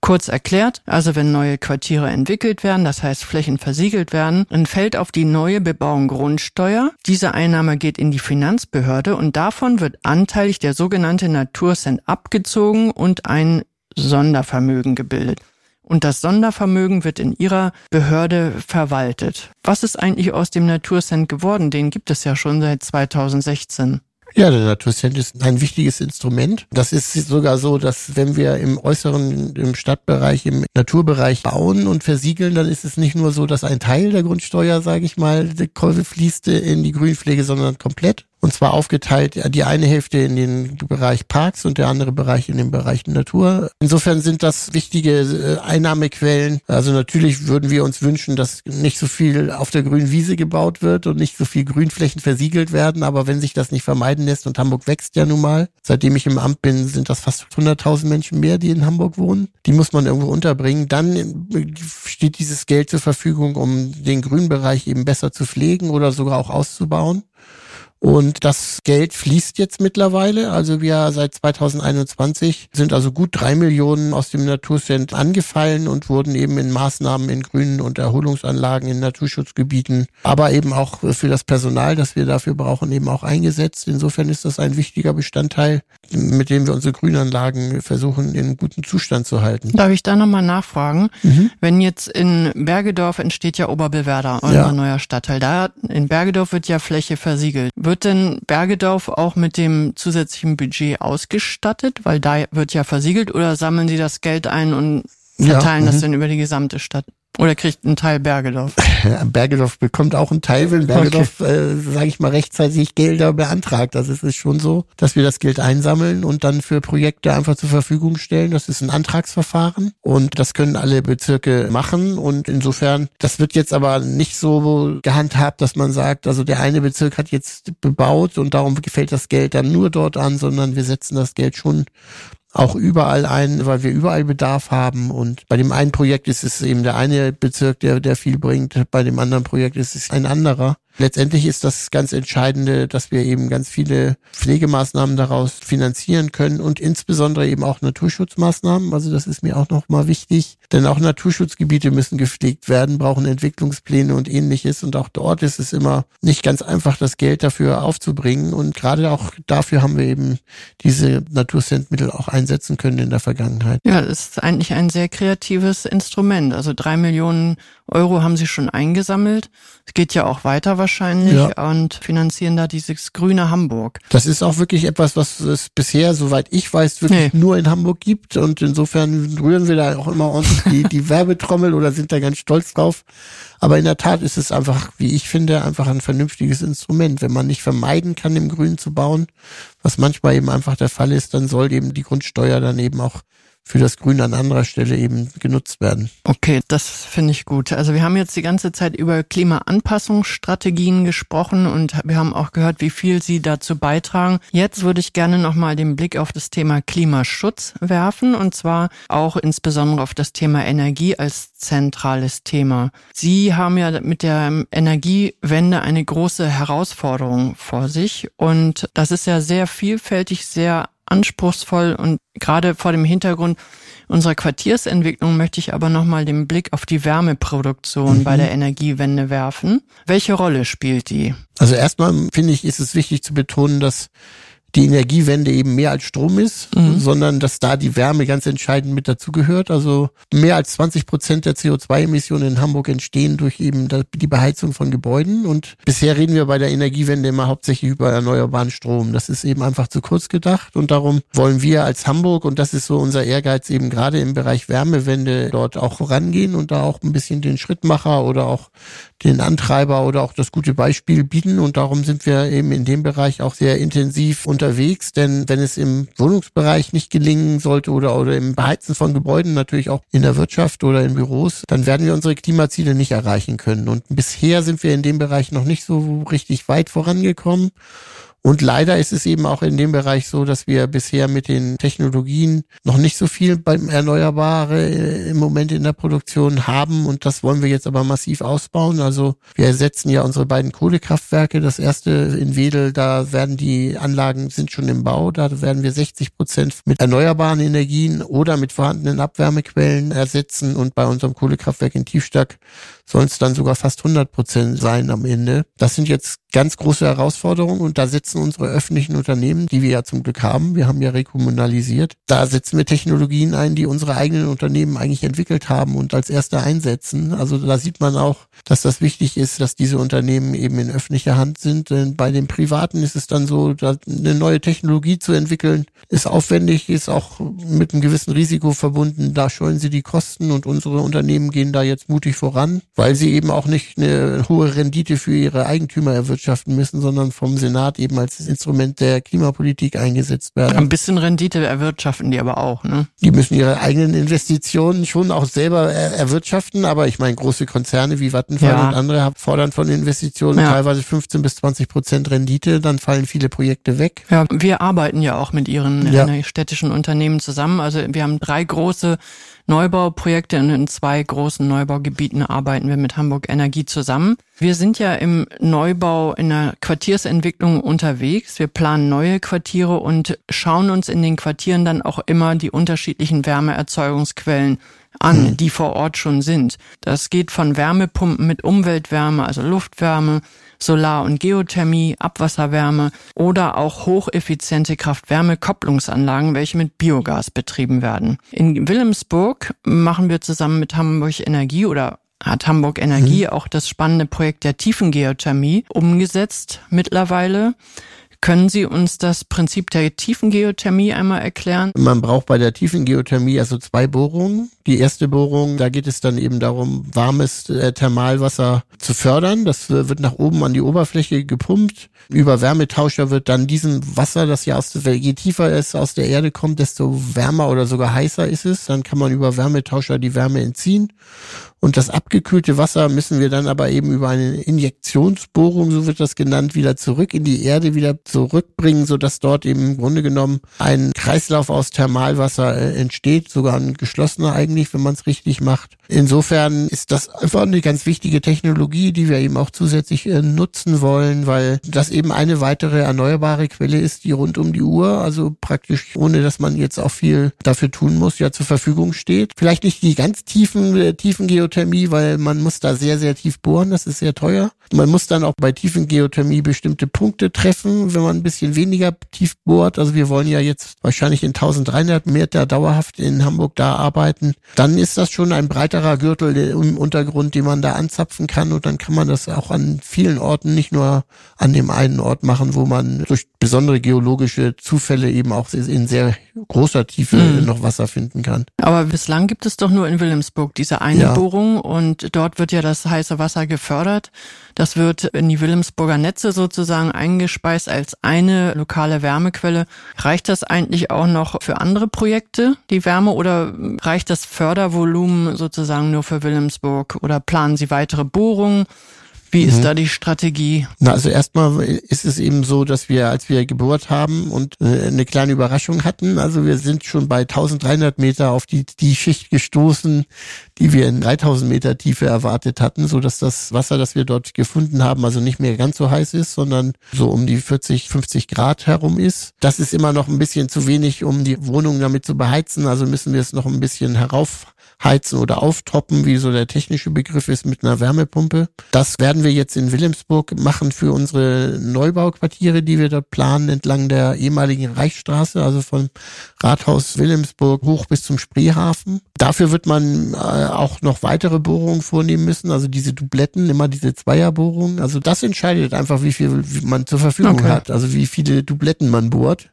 Kurz erklärt, also wenn neue Quartiere entwickelt werden, das heißt Flächen versiegelt werden, dann fällt auf die neue Bebauung Grundsteuer. Diese Einnahme geht in die Finanzbehörde und davon wird anteilig der sogenannte Naturcent abgezogen und ein Sondervermögen gebildet. Und das Sondervermögen wird in ihrer Behörde verwaltet. Was ist eigentlich aus dem Naturcent geworden? Den gibt es ja schon seit 2016. Ja, der Naturcent ist ein wichtiges Instrument. Das ist sogar so, dass wenn wir im äußeren, im Stadtbereich, im Naturbereich bauen und versiegeln, dann ist es nicht nur so, dass ein Teil der Grundsteuer, sage ich mal, fließt in die Grünpflege, sondern komplett. Und zwar aufgeteilt, die eine Hälfte in den Bereich Parks und der andere Bereich in den Bereich Natur. Insofern sind das wichtige äh, Einnahmequellen. Also natürlich würden wir uns wünschen, dass nicht so viel auf der grünen Wiese gebaut wird und nicht so viel Grünflächen versiegelt werden. Aber wenn sich das nicht vermeiden lässt und Hamburg wächst ja nun mal, seitdem ich im Amt bin, sind das fast 100.000 Menschen mehr, die in Hamburg wohnen. Die muss man irgendwo unterbringen. Dann steht dieses Geld zur Verfügung, um den Grünbereich eben besser zu pflegen oder sogar auch auszubauen. Und das Geld fließt jetzt mittlerweile. Also wir seit 2021 sind also gut drei Millionen aus dem Naturcent angefallen und wurden eben in Maßnahmen in Grünen und Erholungsanlagen in Naturschutzgebieten, aber eben auch für das Personal, das wir dafür brauchen, eben auch eingesetzt. Insofern ist das ein wichtiger Bestandteil, mit dem wir unsere Grünanlagen versuchen, in guten Zustand zu halten. Darf ich da nochmal nachfragen? Mhm. Wenn jetzt in Bergedorf entsteht ja Oberbillwerder, unser ja. neuer Stadtteil, da in Bergedorf wird ja Fläche versiegelt. Wird denn Bergedorf auch mit dem zusätzlichen Budget ausgestattet? Weil da wird ja versiegelt oder sammeln Sie das Geld ein und verteilen ja, das mhm. dann über die gesamte Stadt? Oder kriegt ein Teil Bergedorf? Bergedorf bekommt auch einen Teil, wenn Bergedorf, okay. äh, sage ich mal, rechtzeitig Gelder beantragt. Also es ist schon so, dass wir das Geld einsammeln und dann für Projekte einfach zur Verfügung stellen. Das ist ein Antragsverfahren und das können alle Bezirke machen. Und insofern, das wird jetzt aber nicht so gehandhabt, dass man sagt, also der eine Bezirk hat jetzt bebaut und darum gefällt das Geld dann nur dort an, sondern wir setzen das Geld schon auch überall ein, weil wir überall Bedarf haben. Und bei dem einen Projekt ist es eben der eine Bezirk, der, der viel bringt. Bei dem anderen Projekt ist es ein anderer. Letztendlich ist das ganz Entscheidende, dass wir eben ganz viele Pflegemaßnahmen daraus finanzieren können und insbesondere eben auch Naturschutzmaßnahmen. Also das ist mir auch nochmal wichtig, denn auch Naturschutzgebiete müssen gepflegt werden, brauchen Entwicklungspläne und ähnliches. Und auch dort ist es immer nicht ganz einfach, das Geld dafür aufzubringen. Und gerade auch dafür haben wir eben diese Naturcentmittel auch einsetzen können in der Vergangenheit. Ja, das ist eigentlich ein sehr kreatives Instrument. Also drei Millionen Euro haben Sie schon eingesammelt. Es geht ja auch weiter wahrscheinlich ja. und finanzieren da dieses grüne Hamburg. Das ist auch wirklich etwas, was es bisher, soweit ich weiß, wirklich nee. nur in Hamburg gibt und insofern rühren wir da auch immer ordentlich die, die Werbetrommel oder sind da ganz stolz drauf. Aber in der Tat ist es einfach, wie ich finde, einfach ein vernünftiges Instrument. Wenn man nicht vermeiden kann, im Grün zu bauen, was manchmal eben einfach der Fall ist, dann soll eben die Grundsteuer dann eben auch für das Grün an anderer Stelle eben genutzt werden. Okay, das finde ich gut. Also wir haben jetzt die ganze Zeit über Klimaanpassungsstrategien gesprochen und wir haben auch gehört, wie viel Sie dazu beitragen. Jetzt würde ich gerne nochmal den Blick auf das Thema Klimaschutz werfen und zwar auch insbesondere auf das Thema Energie als zentrales Thema. Sie haben ja mit der Energiewende eine große Herausforderung vor sich und das ist ja sehr vielfältig, sehr anspruchsvoll und gerade vor dem Hintergrund unserer Quartiersentwicklung möchte ich aber nochmal den Blick auf die Wärmeproduktion mhm. bei der Energiewende werfen. Welche Rolle spielt die? Also erstmal finde ich, ist es wichtig zu betonen, dass die Energiewende eben mehr als Strom ist, mhm. sondern dass da die Wärme ganz entscheidend mit dazugehört. Also mehr als 20 Prozent der CO2-Emissionen in Hamburg entstehen durch eben die Beheizung von Gebäuden. Und bisher reden wir bei der Energiewende immer hauptsächlich über erneuerbaren Strom. Das ist eben einfach zu kurz gedacht. Und darum wollen wir als Hamburg, und das ist so unser Ehrgeiz eben gerade im Bereich Wärmewende, dort auch vorangehen und da auch ein bisschen den Schrittmacher oder auch den Antreiber oder auch das gute Beispiel bieten. Und darum sind wir eben in dem Bereich auch sehr intensiv unterwegs. Denn wenn es im Wohnungsbereich nicht gelingen sollte oder, oder im Beheizen von Gebäuden, natürlich auch in der Wirtschaft oder in Büros, dann werden wir unsere Klimaziele nicht erreichen können. Und bisher sind wir in dem Bereich noch nicht so richtig weit vorangekommen. Und leider ist es eben auch in dem Bereich so, dass wir bisher mit den Technologien noch nicht so viel beim Erneuerbare äh, im Moment in der Produktion haben. Und das wollen wir jetzt aber massiv ausbauen. Also wir ersetzen ja unsere beiden Kohlekraftwerke. Das erste in Wedel, da werden die Anlagen sind schon im Bau. Da werden wir 60 Prozent mit erneuerbaren Energien oder mit vorhandenen Abwärmequellen ersetzen. Und bei unserem Kohlekraftwerk in Tiefstack sollen es dann sogar fast 100 Prozent sein am Ende. Das sind jetzt ganz große Herausforderungen und da setzen unsere öffentlichen Unternehmen, die wir ja zum Glück haben, wir haben ja rekommunalisiert, da setzen wir Technologien ein, die unsere eigenen Unternehmen eigentlich entwickelt haben und als erste einsetzen. Also da sieht man auch, dass das wichtig ist, dass diese Unternehmen eben in öffentlicher Hand sind. Denn bei den Privaten ist es dann so, eine neue Technologie zu entwickeln, ist aufwendig, ist auch mit einem gewissen Risiko verbunden. Da scheuen sie die Kosten und unsere Unternehmen gehen da jetzt mutig voran weil sie eben auch nicht eine hohe Rendite für ihre Eigentümer erwirtschaften müssen, sondern vom Senat eben als Instrument der Klimapolitik eingesetzt werden. Ein bisschen Rendite erwirtschaften die aber auch, ne? Die müssen ihre eigenen Investitionen schon auch selber erwirtschaften, aber ich meine, große Konzerne wie Vattenfall ja. und andere fordern von Investitionen ja. teilweise 15 bis 20 Prozent Rendite, dann fallen viele Projekte weg. Ja, wir arbeiten ja auch mit ihren ja. städtischen Unternehmen zusammen. Also wir haben drei große Neubauprojekte und in zwei großen Neubaugebieten arbeiten wir mit Hamburg Energie zusammen. Wir sind ja im Neubau in der Quartiersentwicklung unterwegs. Wir planen neue Quartiere und schauen uns in den Quartieren dann auch immer die unterschiedlichen Wärmeerzeugungsquellen an, mhm. die vor Ort schon sind. Das geht von Wärmepumpen mit Umweltwärme, also Luftwärme, Solar- und Geothermie, Abwasserwärme oder auch hocheffiziente Kraft-Wärme-Kopplungsanlagen, welche mit Biogas betrieben werden. In Wilhelmsburg machen wir zusammen mit Hamburg Energie oder hat Hamburg Energie mhm. auch das spannende Projekt der Tiefengeothermie umgesetzt mittlerweile. Können Sie uns das Prinzip der Tiefengeothermie einmal erklären? Man braucht bei der Tiefengeothermie also zwei Bohrungen. Die erste Bohrung, da geht es dann eben darum, warmes äh, Thermalwasser zu fördern. Das äh, wird nach oben an die Oberfläche gepumpt. Über Wärmetauscher wird dann diesem Wasser, das ja aus, je tiefer es aus der Erde kommt, desto wärmer oder sogar heißer ist es. Dann kann man über Wärmetauscher die Wärme entziehen und das abgekühlte Wasser müssen wir dann aber eben über eine Injektionsbohrung, so wird das genannt, wieder zurück in die Erde wieder zurückbringen, so dass dort eben im Grunde genommen ein Kreislauf aus Thermalwasser äh, entsteht, sogar ein geschlossener eigentlich, wenn man es richtig macht. Insofern ist das einfach eine ganz wichtige Technologie, die wir eben auch zusätzlich äh, nutzen wollen, weil das eben eine weitere erneuerbare Quelle ist, die rund um die Uhr, also praktisch ohne dass man jetzt auch viel dafür tun muss, ja zur Verfügung steht. Vielleicht nicht die ganz tiefen, äh, tiefen Geothermie, weil man muss da sehr, sehr tief bohren, das ist sehr teuer. Man muss dann auch bei tiefen Geothermie bestimmte Punkte treffen, wenn man ein bisschen weniger tief bohrt. Also wir wollen ja jetzt wahrscheinlich in 1300 Meter dauerhaft in Hamburg da arbeiten. Dann ist das schon ein breiterer Gürtel im Untergrund, den man da anzapfen kann und dann kann man das auch an vielen Orten, nicht nur an dem einen Ort machen, wo man durch besondere geologische Zufälle eben auch in sehr großer Tiefe mhm. noch Wasser finden kann. Aber bislang gibt es doch nur in Wilhelmsburg diese eine ja. Bohrung und dort wird ja das heiße Wasser gefördert. Das wird in die Wilhelmsburger Netze sozusagen eingespeist als eine lokale Wärmequelle. Reicht das eigentlich auch noch für andere Projekte, die Wärme, oder reicht das Fördervolumen sozusagen nur für Wilhelmsburg? Oder planen Sie weitere Bohrungen? Wie ist mhm. da die Strategie? Na, also erstmal ist es eben so, dass wir, als wir gebohrt haben und äh, eine kleine Überraschung hatten, also wir sind schon bei 1300 Meter auf die, die Schicht gestoßen, die wir in 3000 Meter Tiefe erwartet hatten, so dass das Wasser, das wir dort gefunden haben, also nicht mehr ganz so heiß ist, sondern so um die 40, 50 Grad herum ist. Das ist immer noch ein bisschen zu wenig, um die Wohnung damit zu beheizen, also müssen wir es noch ein bisschen herauf heizen oder auftoppen, wie so der technische Begriff ist, mit einer Wärmepumpe. Das werden wir jetzt in Wilhelmsburg machen für unsere Neubauquartiere, die wir dort planen, entlang der ehemaligen Reichsstraße, also von Rathaus Wilhelmsburg hoch bis zum Spreehafen. Dafür wird man äh, auch noch weitere Bohrungen vornehmen müssen, also diese Dubletten, immer diese Zweierbohrungen. Also das entscheidet einfach, wie viel man zur Verfügung okay. hat, also wie viele Dubletten man bohrt.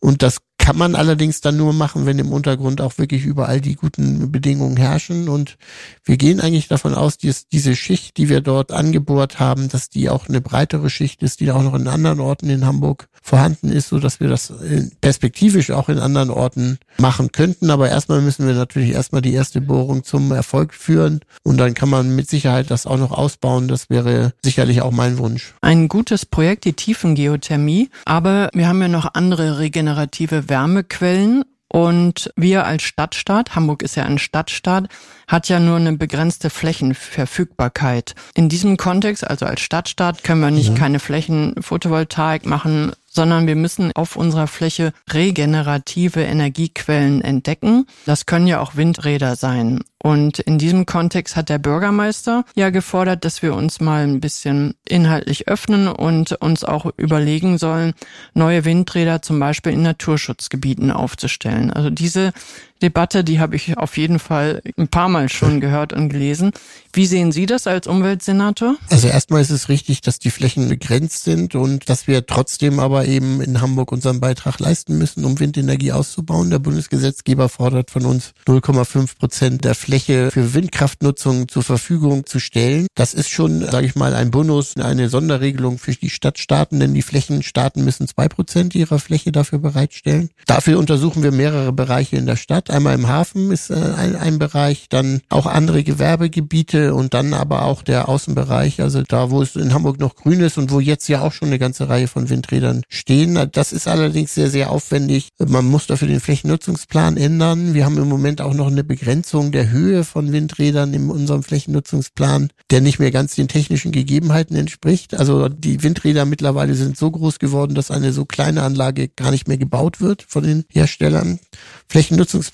Und das kann man allerdings dann nur machen, wenn im Untergrund auch wirklich überall die guten Bedingungen herrschen. Und wir gehen eigentlich davon aus, dass diese Schicht, die wir dort angebohrt haben, dass die auch eine breitere Schicht ist, die auch noch in anderen Orten in Hamburg vorhanden ist, so dass wir das perspektivisch auch in anderen Orten machen könnten. Aber erstmal müssen wir natürlich erstmal die erste Bohrung zum Erfolg führen und dann kann man mit Sicherheit das auch noch ausbauen. Das wäre sicherlich auch mein Wunsch. Ein gutes Projekt, die Tiefengeothermie. Aber wir haben ja noch andere regenerative Wärmequellen und wir als Stadtstaat, Hamburg ist ja ein Stadtstaat, hat ja nur eine begrenzte Flächenverfügbarkeit. In diesem Kontext, also als Stadtstaat, können wir nicht ja. keine Flächenphotovoltaik machen, sondern wir müssen auf unserer Fläche regenerative Energiequellen entdecken. Das können ja auch Windräder sein. Und in diesem Kontext hat der Bürgermeister ja gefordert, dass wir uns mal ein bisschen inhaltlich öffnen und uns auch überlegen sollen, neue Windräder zum Beispiel in Naturschutzgebieten aufzustellen. Also diese Debatte, die habe ich auf jeden Fall ein paar Mal schon gehört und gelesen. Wie sehen Sie das als Umweltsenator? Also erstmal ist es richtig, dass die Flächen begrenzt sind und dass wir trotzdem aber eben in Hamburg unseren Beitrag leisten müssen, um Windenergie auszubauen. Der Bundesgesetzgeber fordert von uns 0,5 Prozent der Fläche für Windkraftnutzung zur Verfügung zu stellen. Das ist schon, sage ich mal, ein Bonus, eine Sonderregelung für die Stadtstaaten, denn die Flächenstaaten müssen zwei Prozent ihrer Fläche dafür bereitstellen. Dafür untersuchen wir mehrere Bereiche in der Stadt. Stadt. Einmal im Hafen ist äh, ein, ein Bereich, dann auch andere Gewerbegebiete und dann aber auch der Außenbereich, also da, wo es in Hamburg noch grün ist und wo jetzt ja auch schon eine ganze Reihe von Windrädern stehen. Das ist allerdings sehr, sehr aufwendig. Man muss dafür den Flächennutzungsplan ändern. Wir haben im Moment auch noch eine Begrenzung der Höhe von Windrädern in unserem Flächennutzungsplan, der nicht mehr ganz den technischen Gegebenheiten entspricht. Also die Windräder mittlerweile sind so groß geworden, dass eine so kleine Anlage gar nicht mehr gebaut wird von den Herstellern.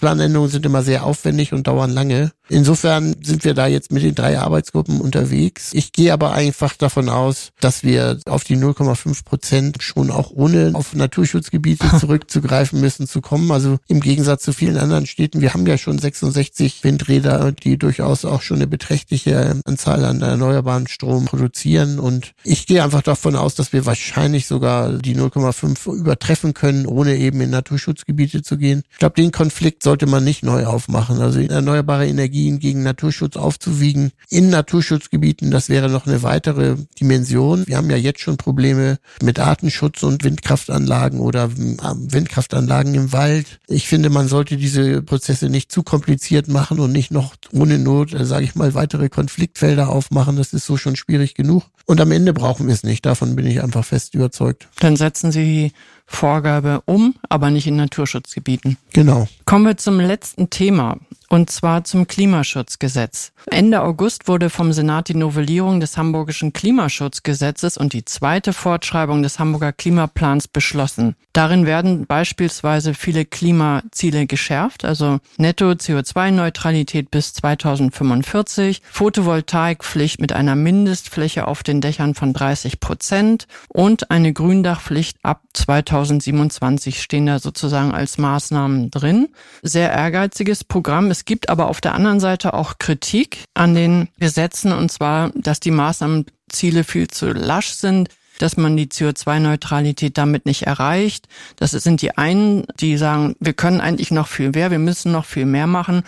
Flächennutzungsplanänderungen sind immer sehr aufwendig und dauern lange. Insofern sind wir da jetzt mit den drei Arbeitsgruppen unterwegs. Ich gehe aber einfach davon aus, dass wir auf die 0,5 Prozent schon auch ohne auf Naturschutzgebiete zurückzugreifen müssen zu kommen. Also im Gegensatz zu vielen anderen Städten, wir haben ja schon 66 Windräder, die durchaus auch schon eine beträchtliche Anzahl an erneuerbaren Strom produzieren. Und ich gehe einfach davon aus, dass wir wahrscheinlich sogar die 0,5 übertreffen können, ohne eben in Naturschutzgebiete zu gehen. Ich glaube, den Konflikt sollte man nicht neu aufmachen. Also erneuerbare Energien gegen Naturschutz aufzuwiegen in Naturschutzgebieten, das wäre noch eine weitere Dimension. Wir haben ja jetzt schon Probleme mit Artenschutz und Windkraftanlagen oder ähm, Windkraftanlagen im Wald. Ich finde, man sollte diese Prozesse nicht zu kompliziert machen und nicht noch ohne Not, äh, sage ich mal, weitere Konfliktfelder aufmachen. Das ist so schon schwierig genug. Und am Ende brauchen wir es nicht. Davon bin ich einfach fest überzeugt. Dann setzen Sie Vorgabe um, aber nicht in Naturschutzgebieten. Genau. Kommen wir zum letzten Thema und zwar zum Klimaschutzgesetz. Ende August wurde vom Senat die Novellierung des Hamburgischen Klimaschutzgesetzes und die zweite Fortschreibung des Hamburger Klimaplans beschlossen. Darin werden beispielsweise viele Klimaziele geschärft, also Netto CO2-Neutralität bis 2045, Photovoltaikpflicht mit einer Mindestfläche auf den Dächern von 30 Prozent und eine Gründachpflicht ab 2027 stehen da sozusagen als Maßnahmen drin. Sehr ehrgeiziges Programm. Es gibt aber auf der anderen Seite auch Kritik an den Gesetzen und zwar, dass die Maßnahmenziele viel zu lasch sind dass man die CO2-Neutralität damit nicht erreicht. Das sind die einen, die sagen, wir können eigentlich noch viel mehr, wir müssen noch viel mehr machen.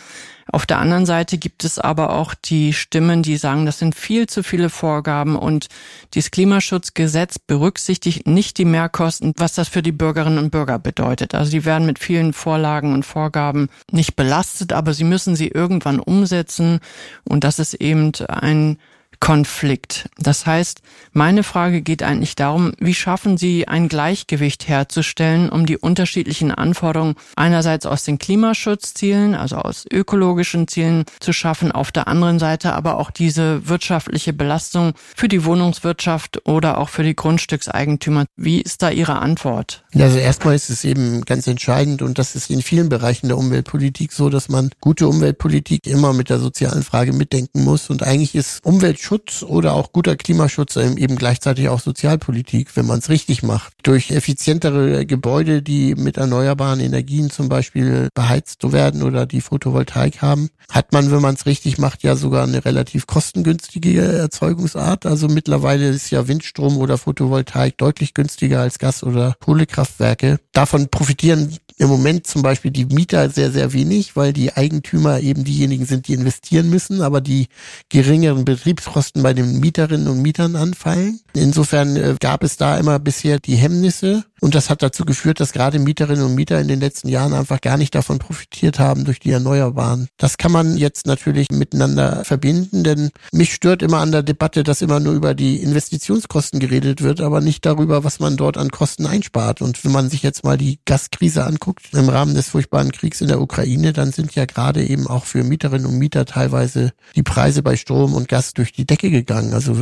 Auf der anderen Seite gibt es aber auch die Stimmen, die sagen, das sind viel zu viele Vorgaben und dieses Klimaschutzgesetz berücksichtigt nicht die Mehrkosten, was das für die Bürgerinnen und Bürger bedeutet. Also die werden mit vielen Vorlagen und Vorgaben nicht belastet, aber sie müssen sie irgendwann umsetzen und das ist eben ein Konflikt. Das heißt, meine Frage geht eigentlich darum, wie schaffen Sie ein Gleichgewicht herzustellen, um die unterschiedlichen Anforderungen einerseits aus den Klimaschutzzielen, also aus ökologischen Zielen zu schaffen, auf der anderen Seite aber auch diese wirtschaftliche Belastung für die Wohnungswirtschaft oder auch für die Grundstückseigentümer. Wie ist da Ihre Antwort? Also erstmal ist es eben ganz entscheidend und das ist in vielen Bereichen der Umweltpolitik so, dass man gute Umweltpolitik immer mit der sozialen Frage mitdenken muss und eigentlich ist Umwelt Umweltschutz oder auch guter Klimaschutz eben gleichzeitig auch Sozialpolitik, wenn man es richtig macht. Durch effizientere Gebäude, die mit erneuerbaren Energien zum Beispiel beheizt werden oder die Photovoltaik haben, hat man, wenn man es richtig macht, ja sogar eine relativ kostengünstige Erzeugungsart. Also mittlerweile ist ja Windstrom oder Photovoltaik deutlich günstiger als Gas- oder Kohlekraftwerke. Davon profitieren im Moment zum Beispiel die Mieter sehr, sehr wenig, weil die Eigentümer eben diejenigen sind, die investieren müssen, aber die geringeren Betriebskosten bei den Mieterinnen und Mietern anfallen. Insofern äh, gab es da immer bisher die Hemmnisse und das hat dazu geführt, dass gerade Mieterinnen und Mieter in den letzten Jahren einfach gar nicht davon profitiert haben durch die Erneuerbaren. Das kann man jetzt natürlich miteinander verbinden, denn mich stört immer an der Debatte, dass immer nur über die Investitionskosten geredet wird, aber nicht darüber, was man dort an Kosten einspart. Und wenn man sich jetzt mal die Gaskrise anguckt im Rahmen des furchtbaren Kriegs in der Ukraine, dann sind ja gerade eben auch für Mieterinnen und Mieter teilweise die Preise bei Strom und Gas durch die Decke gegangen. Also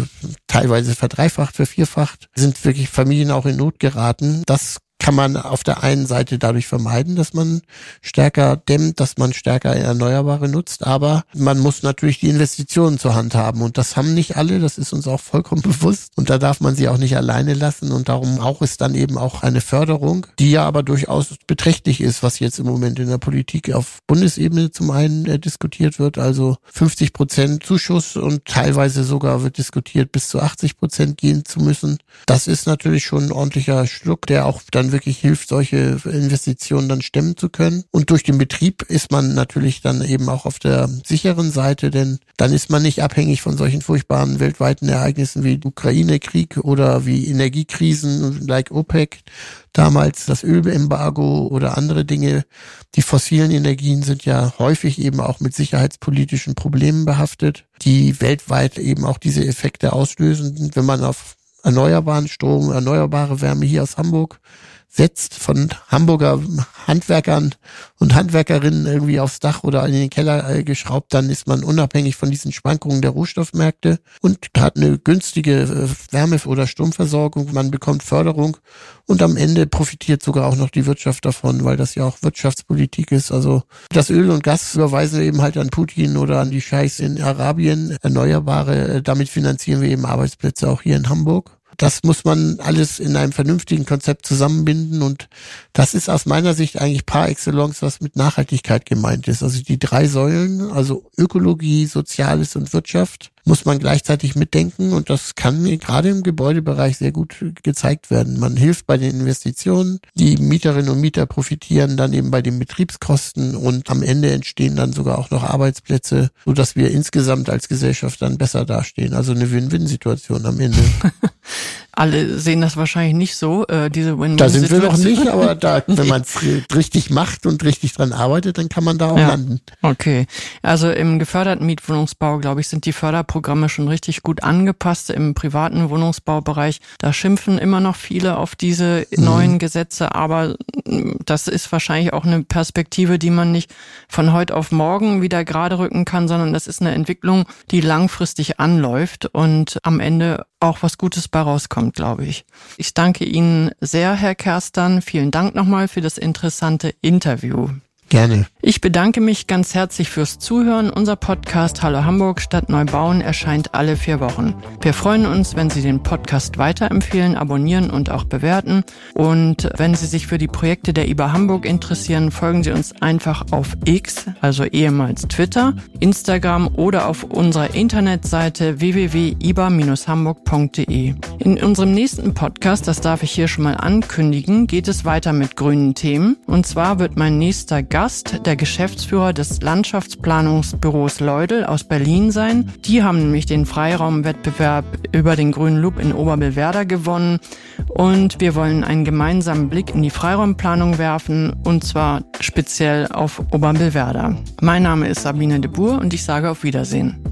teilweise verdreifacht, vervierfacht, sind wirklich Familien auch in Not geraten das kann man auf der einen Seite dadurch vermeiden, dass man stärker dämmt, dass man stärker Erneuerbare nutzt, aber man muss natürlich die Investitionen zur Hand haben und das haben nicht alle, das ist uns auch vollkommen bewusst und da darf man sie auch nicht alleine lassen und darum braucht es dann eben auch eine Förderung, die ja aber durchaus beträchtlich ist, was jetzt im Moment in der Politik auf Bundesebene zum einen äh, diskutiert wird, also 50 Prozent Zuschuss und teilweise sogar wird diskutiert, bis zu 80 Prozent gehen zu müssen. Das ist natürlich schon ein ordentlicher Schluck, der auch dann wirklich hilft, solche Investitionen dann stemmen zu können. Und durch den Betrieb ist man natürlich dann eben auch auf der sicheren Seite, denn dann ist man nicht abhängig von solchen furchtbaren weltweiten Ereignissen wie Ukraine-Krieg oder wie Energiekrisen like OPEC, damals das Ölembargo oder andere Dinge. Die fossilen Energien sind ja häufig eben auch mit sicherheitspolitischen Problemen behaftet, die weltweit eben auch diese Effekte auslösen. Wenn man auf erneuerbaren Strom, erneuerbare Wärme hier aus Hamburg setzt von Hamburger Handwerkern und Handwerkerinnen irgendwie aufs Dach oder in den Keller äh, geschraubt, dann ist man unabhängig von diesen Schwankungen der Rohstoffmärkte und hat eine günstige äh, Wärme- oder Stromversorgung, man bekommt Förderung und am Ende profitiert sogar auch noch die Wirtschaft davon, weil das ja auch Wirtschaftspolitik ist. Also das Öl und Gas überweisen wir eben halt an Putin oder an die Scheiß in Arabien, Erneuerbare, äh, damit finanzieren wir eben Arbeitsplätze auch hier in Hamburg. Das muss man alles in einem vernünftigen Konzept zusammenbinden und das ist aus meiner Sicht eigentlich par excellence, was mit Nachhaltigkeit gemeint ist. Also die drei Säulen, also Ökologie, Soziales und Wirtschaft, muss man gleichzeitig mitdenken und das kann mir gerade im Gebäudebereich sehr gut gezeigt werden. Man hilft bei den Investitionen, die Mieterinnen und Mieter profitieren dann eben bei den Betriebskosten und am Ende entstehen dann sogar auch noch Arbeitsplätze, so dass wir insgesamt als Gesellschaft dann besser dastehen. Also eine Win-Win-Situation am Ende. Alle sehen das wahrscheinlich nicht so, äh, diese Win-Win-Situation. Da sind wir noch nicht, aber da, wenn man es richtig macht und richtig dran arbeitet, dann kann man da auch ja. landen. Okay. Also im geförderten Mietwohnungsbau, glaube ich, sind die Förderprogramme schon richtig gut angepasst. Im privaten Wohnungsbaubereich, da schimpfen immer noch viele auf diese mhm. neuen Gesetze, aber das ist wahrscheinlich auch eine Perspektive, die man nicht von heute auf morgen wieder gerade rücken kann, sondern das ist eine Entwicklung, die langfristig anläuft und am Ende auch was Gutes bei rauskommt, glaube ich. Ich danke Ihnen sehr, Herr Kerstern. Vielen Dank nochmal für das interessante Interview. Gerne. Ich bedanke mich ganz herzlich fürs Zuhören. Unser Podcast Hallo Hamburg Stadt Neubauen erscheint alle vier Wochen. Wir freuen uns, wenn Sie den Podcast weiterempfehlen, abonnieren und auch bewerten. Und wenn Sie sich für die Projekte der IBA Hamburg interessieren, folgen Sie uns einfach auf X, also ehemals Twitter, Instagram oder auf unserer Internetseite www.iba-hamburg.de. In unserem nächsten Podcast, das darf ich hier schon mal ankündigen, geht es weiter mit grünen Themen. Und zwar wird mein nächster Gast Gast der Geschäftsführer des Landschaftsplanungsbüros Leudel aus Berlin sein. Die haben nämlich den Freiraumwettbewerb über den grünen Loop in Oberbillwerder gewonnen und wir wollen einen gemeinsamen Blick in die Freiraumplanung werfen und zwar speziell auf Oberbillwerder. Mein Name ist Sabine de Boer und ich sage auf Wiedersehen.